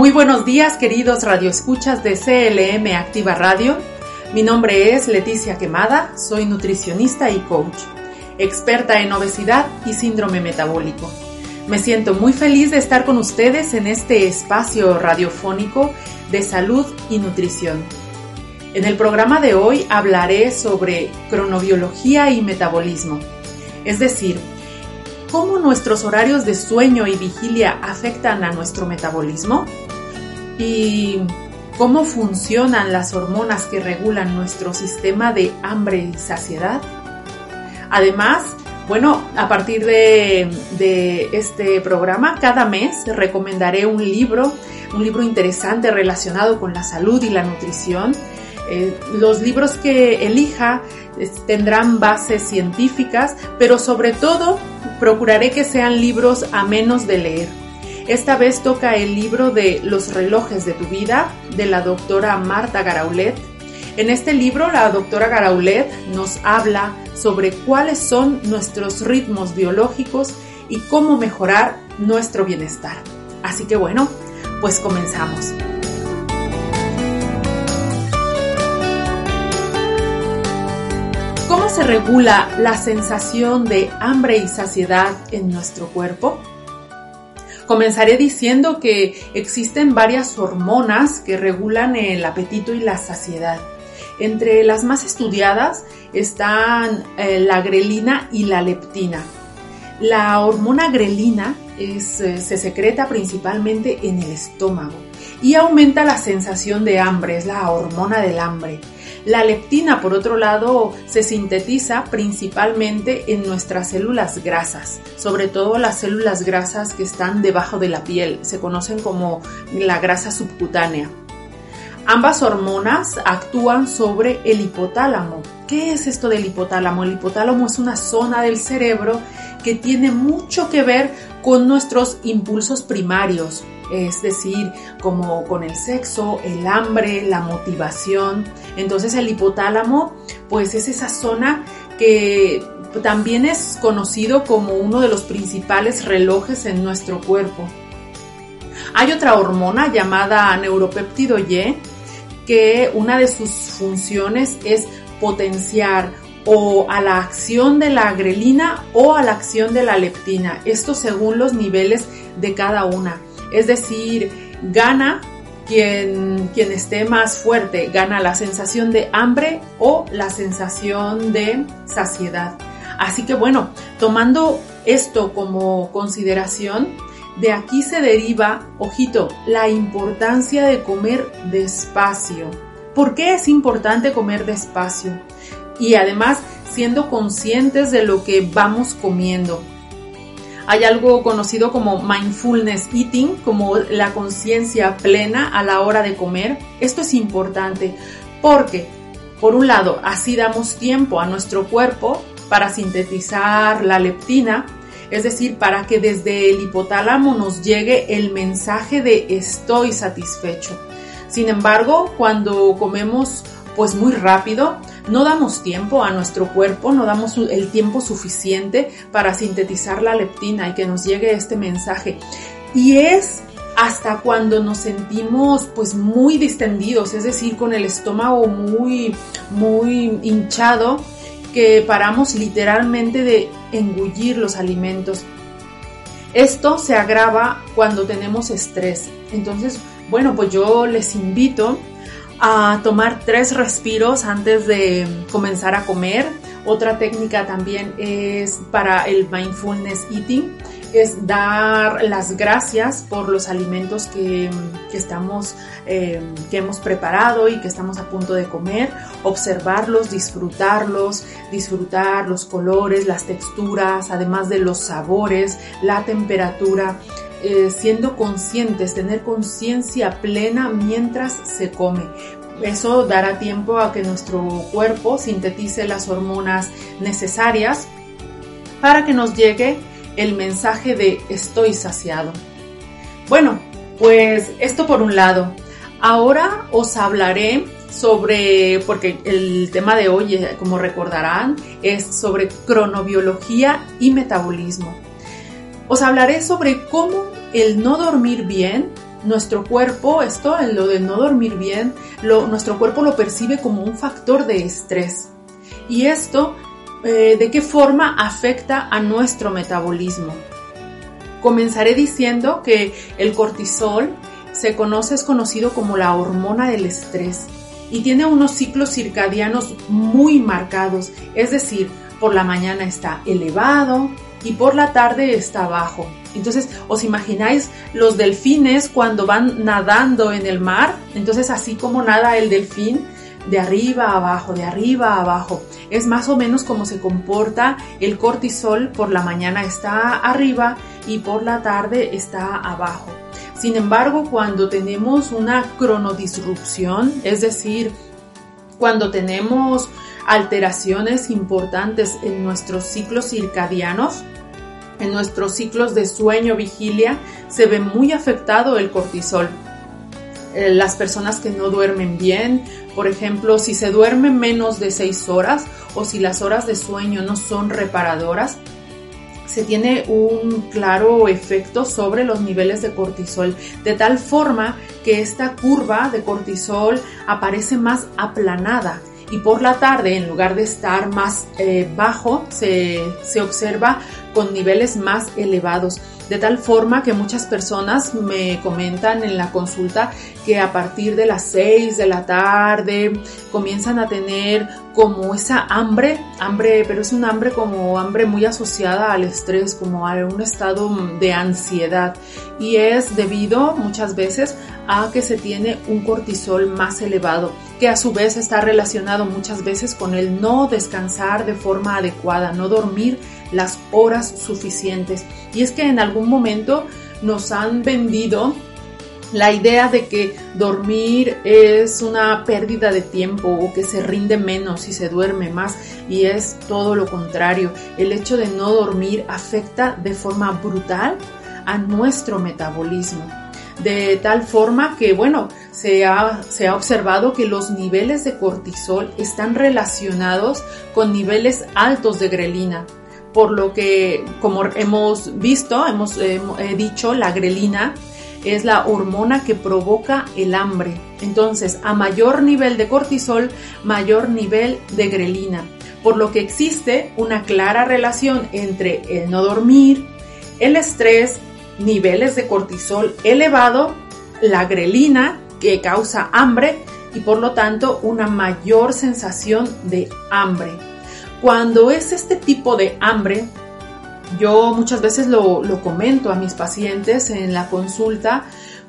Muy buenos días, queridos radioescuchas de CLM Activa Radio. Mi nombre es Leticia Quemada, soy nutricionista y coach, experta en obesidad y síndrome metabólico. Me siento muy feliz de estar con ustedes en este espacio radiofónico de salud y nutrición. En el programa de hoy hablaré sobre cronobiología y metabolismo, es decir, cómo nuestros horarios de sueño y vigilia afectan a nuestro metabolismo y cómo funcionan las hormonas que regulan nuestro sistema de hambre y saciedad. Además, bueno, a partir de, este programa, cada mes recomendaré un libro, un libro interesante relacionado con la salud y la nutrición. Eh, los libros que elija tendrán bases científicas, pero sobre todo procuraré que sean libros a menos de leer. Esta vez toca el libro de Los relojes de tu vida de la doctora Marta Garaulet. En este libro la doctora Garaulet nos habla sobre cuáles son nuestros ritmos biológicos y cómo mejorar nuestro bienestar. Así que bueno, pues comenzamos. ¿Cómo se regula la sensación de hambre y saciedad en nuestro cuerpo? Comenzaré diciendo que existen varias hormonas que regulan el apetito y la saciedad. Entre las más estudiadas están eh, la grelina y la leptina. La hormona grelina eh, se secreta principalmente en el estómago y aumenta la sensación de hambre, es la hormona del hambre. La leptina, por otro lado, se sintetiza principalmente en nuestras células grasas, sobre todo las células grasas que están debajo de la piel, se conocen como la grasa subcutánea. Ambas hormonas actúan sobre el hipotálamo. ¿Qué es esto del hipotálamo? El hipotálamo es una zona del cerebro que tiene mucho que ver con nuestros impulsos primarios, es decir, como con el sexo, el hambre, la motivación. Entonces el hipotálamo, pues es esa zona que también es conocido como uno de los principales relojes en nuestro cuerpo. Hay otra hormona llamada neuropéptido Y, que una de sus funciones es potenciar o a la acción de la grelina o a la acción de la leptina, esto según los niveles de cada una. Es decir, gana quien, quien esté más fuerte, gana la sensación de hambre o la sensación de saciedad. Así que bueno, tomando esto como consideración, de aquí se deriva, ojito, la importancia de comer despacio. ¿Por qué es importante comer despacio? Y además siendo conscientes de lo que vamos comiendo. Hay algo conocido como mindfulness eating, como la conciencia plena a la hora de comer. Esto es importante porque, por un lado, así damos tiempo a nuestro cuerpo para sintetizar la leptina, es decir, para que desde el hipotálamo nos llegue el mensaje de estoy satisfecho. Sin embargo, cuando comemos pues muy rápido, no damos tiempo a nuestro cuerpo, no damos el tiempo suficiente para sintetizar la leptina y que nos llegue este mensaje. Y es hasta cuando nos sentimos pues muy distendidos, es decir, con el estómago muy muy hinchado, que paramos literalmente de engullir los alimentos. Esto se agrava cuando tenemos estrés. Entonces, bueno, pues yo les invito a tomar tres respiros antes de comenzar a comer. Otra técnica también es para el mindfulness eating, es dar las gracias por los alimentos que, estamos, eh, que hemos preparado y que estamos a punto de comer, observarlos, disfrutarlos, disfrutar los colores, las texturas, además de los sabores, la temperatura. Eh, siendo conscientes, tener conciencia plena mientras se come. Eso dará tiempo a que nuestro cuerpo sintetice las hormonas necesarias para que nos llegue el mensaje de estoy saciado. Bueno, pues esto por un lado. Ahora os hablaré sobre, porque el tema de hoy, eh, como recordarán, es sobre cronobiología y metabolismo. Os hablaré sobre cómo el no dormir bien, nuestro cuerpo, esto, lo de no dormir bien, nuestro cuerpo lo percibe como un factor de estrés. Y esto eh, de qué forma afecta a nuestro metabolismo. Comenzaré diciendo que el cortisol se conoce, es conocido como la hormona del estrés y tiene unos ciclos circadianos muy marcados, es decir, por la mañana está elevado y por la tarde está bajo. Entonces, ¿os imagináis los delfines cuando van nadando en el mar? Entonces, así como nada el delfín, de arriba a abajo, de arriba a abajo. Es más o menos como se comporta el cortisol, por la mañana está arriba y por la tarde está abajo. Sin embargo, cuando tenemos una cronodisrupción, es decir, cuando tenemos alteraciones importantes en nuestros ciclos circadianos, en nuestros ciclos de sueño, vigilia, se ve muy afectado el cortisol. Eh, las personas que no duermen bien, por ejemplo, si se duerme menos de 6 horas o si las horas de sueño no son reparadoras, se tiene un claro efecto sobre los niveles de cortisol, de tal forma que esta curva de cortisol aparece más aplanada y por la tarde, en lugar de estar más eh, bajo, se, se observa con niveles más elevados de tal forma que muchas personas me comentan en la consulta que a partir de las 6 de la tarde comienzan a tener como esa hambre, hambre, pero es un hambre como hambre muy asociada al estrés, como a un estado de ansiedad. Y es debido muchas veces a que se tiene un cortisol más elevado, que a su vez está relacionado muchas veces con el no descansar de forma adecuada, no dormir las horas suficientes. Y es que en algún momento nos han vendido la idea de que dormir es una pérdida de tiempo o que se rinde menos y se duerme más y es todo lo contrario. El hecho de no dormir afecta de forma brutal a nuestro metabolismo. De tal forma que, bueno, se ha, se ha observado que los niveles de cortisol están relacionados con niveles altos de grelina, por lo que, como hemos visto, hemos dicho, la grelina es la hormona que provoca el hambre. Entonces, a mayor nivel de cortisol, mayor nivel de grelina, por lo que existe una clara relación entre el no dormir, el estrés, niveles de cortisol elevado, la grelina que causa hambre y por lo tanto una mayor sensación de hambre. Cuando es este tipo de hambre, yo muchas veces lo, comento a mis pacientes en la consulta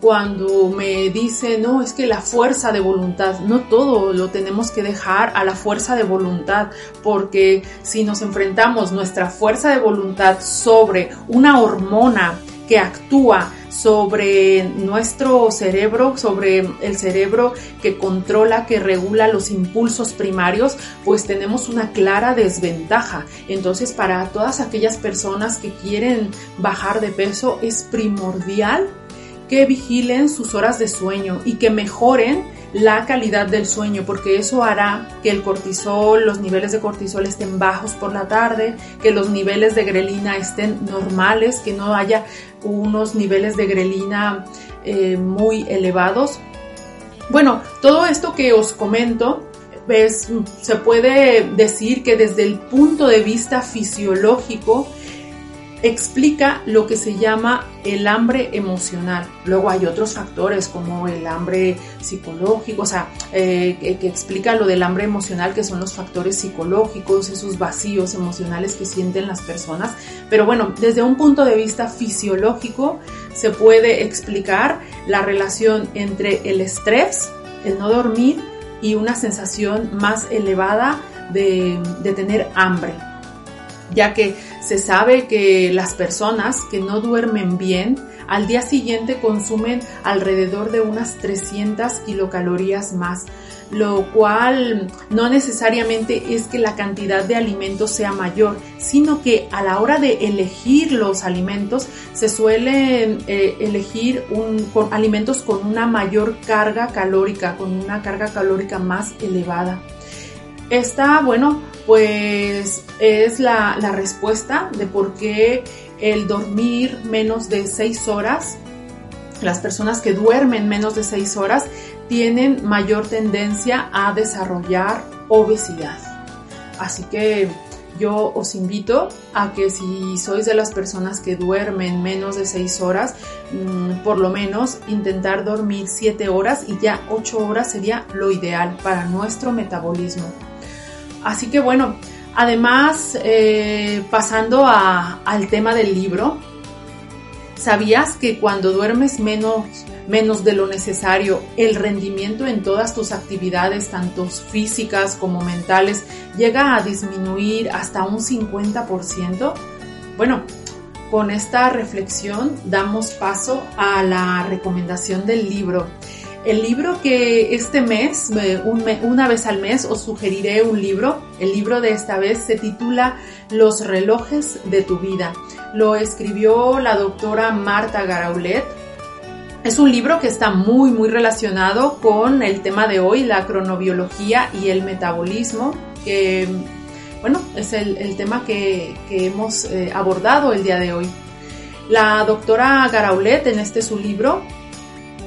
cuando me dicen, no, es que la fuerza de voluntad, no todo lo tenemos que dejar a la fuerza de voluntad, porque si nos enfrentamos nuestra fuerza de voluntad sobre una hormona que actúa sobre nuestro cerebro, sobre el cerebro que controla, que regula los impulsos primarios, pues tenemos una clara desventaja. Entonces, para todas aquellas personas que quieren bajar de peso, es primordial que vigilen sus horas de sueño y que mejoren la calidad del sueño, porque eso hará que el cortisol, los niveles de cortisol estén bajos por la tarde, que los niveles de grelina estén normales, que no haya unos niveles de grelina eh, muy elevados. Bueno, todo esto que os comento, pues, se puede decir que desde el punto de vista fisiológico, explica lo que se llama el hambre emocional. Luego hay otros factores como el hambre psicológico, o sea, eh, que, explica lo del hambre emocional, que son los factores psicológicos, esos vacíos emocionales que sienten las personas. Pero bueno, desde un punto de vista fisiológico se puede explicar la relación entre el estrés, el no dormir y una sensación más elevada de, de tener hambre ya que se sabe que las personas que no duermen bien al día siguiente consumen alrededor de unas 300 kilocalorías más, lo cual no necesariamente es que la cantidad de alimentos sea mayor, sino que a la hora de elegir los alimentos se suelen eh, elegir con alimentos con una mayor carga calórica, con una carga calórica más elevada. Esta, bueno, pues es la, respuesta de por qué el dormir menos de 6 horas, las personas que duermen menos de 6 horas, tienen mayor tendencia a desarrollar obesidad. Así que yo os invito a que si sois de las personas que duermen menos de 6 horas, mm, por lo menos intentar dormir 7 horas y ya 8 horas sería lo ideal para nuestro metabolismo. Así que bueno, además, eh, pasando al tema del libro, ¿sabías que cuando duermes menos, menos de lo necesario, el rendimiento en todas tus actividades, tanto físicas como mentales, llega a disminuir hasta un 50%? Bueno, con esta reflexión damos paso a la recomendación del libro. El libro que este mes, una vez al mes, os sugeriré un libro. El libro de esta vez se titula Los relojes de tu vida. Lo escribió la doctora Marta Garaulet. Es un libro que está muy, muy relacionado con el tema de hoy, la cronobiología y el metabolismo, que, bueno, es el, tema que, hemos eh, abordado el día de hoy. La doctora Garaulet en este su libro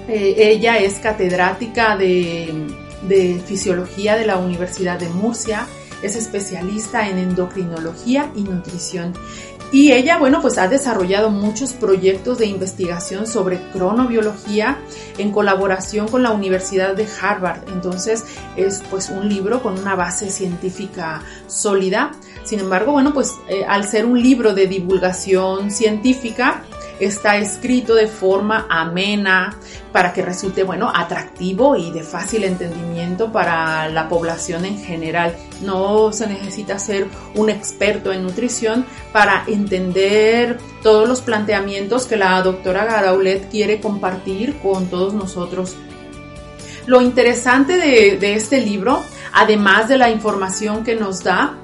eh, ella es catedrática de, fisiología de la Universidad de Murcia, es especialista en endocrinología y nutrición. Y ella, bueno, pues ha desarrollado muchos proyectos de investigación sobre cronobiología en colaboración con la Universidad de Harvard. Entonces es pues un libro con una base científica sólida. Sin embargo, bueno, pues eh, al ser un libro de divulgación científica, está escrito de forma amena para que resulte, bueno, atractivo y de fácil entendimiento para la población en general. No se necesita ser un experto en nutrición para entender todos los planteamientos que la doctora Garaulet quiere compartir con todos nosotros. Lo interesante de, este libro, además de la información que nos da,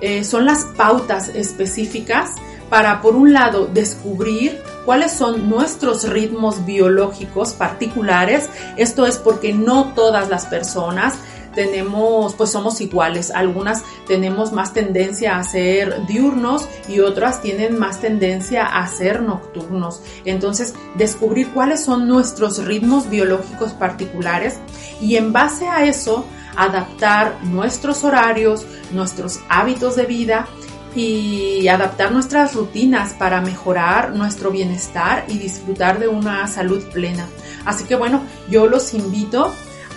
eh, son las pautas específicas para, por un lado, descubrir cuáles son nuestros ritmos biológicos particulares. Esto es porque no todas las personas tenemos, pues somos iguales. Algunas tenemos más tendencia a ser diurnos y otras tienen más tendencia a ser nocturnos. Entonces, descubrir cuáles son nuestros ritmos biológicos particulares y en base a eso, adaptar nuestros horarios, nuestros hábitos de vida y adaptar nuestras rutinas para mejorar nuestro bienestar y disfrutar de una salud plena. Así que bueno, yo los invito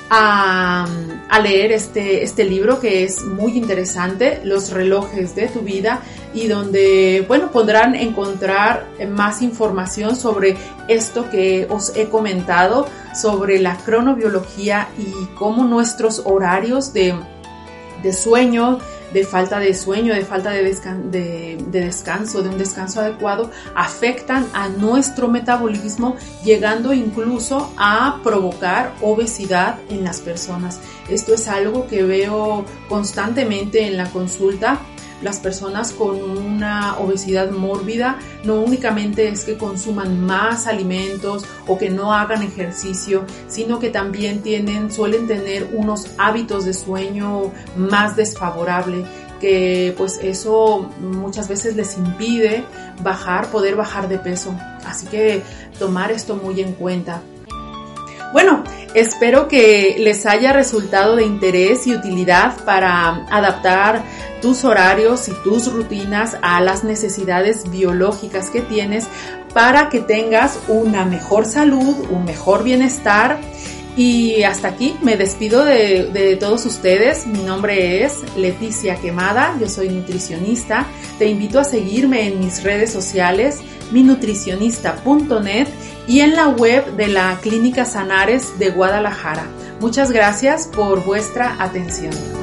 a, leer este, este libro que es muy interesante, Los relojes de tu vida, y donde, bueno, podrán encontrar más información sobre esto que os he comentado, sobre la cronobiología y cómo nuestros horarios de, de sueño, de falta de sueño, de falta de, descanso, de un descanso adecuado, afectan a nuestro metabolismo, llegando incluso a provocar obesidad en las personas. Esto es algo que veo constantemente en la consulta las personas con una obesidad mórbida no únicamente es que consuman más alimentos o que no hagan ejercicio, sino que también tienen, suelen tener unos hábitos de sueño más desfavorables que pues eso muchas veces les impide bajar, poder bajar de peso. Así que tomar esto muy en cuenta. Bueno, espero que les haya resultado de interés y utilidad para adaptar tus horarios y tus rutinas a las necesidades biológicas que tienes para que tengas una mejor salud, un mejor bienestar. Y hasta aquí me despido de, todos ustedes. Mi nombre es Leticia Quemada, yo soy nutricionista. Te invito a seguirme en mis redes sociales, minutricionista.net y en la web de la Clínica Sanares de Guadalajara. Muchas gracias por vuestra atención.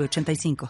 85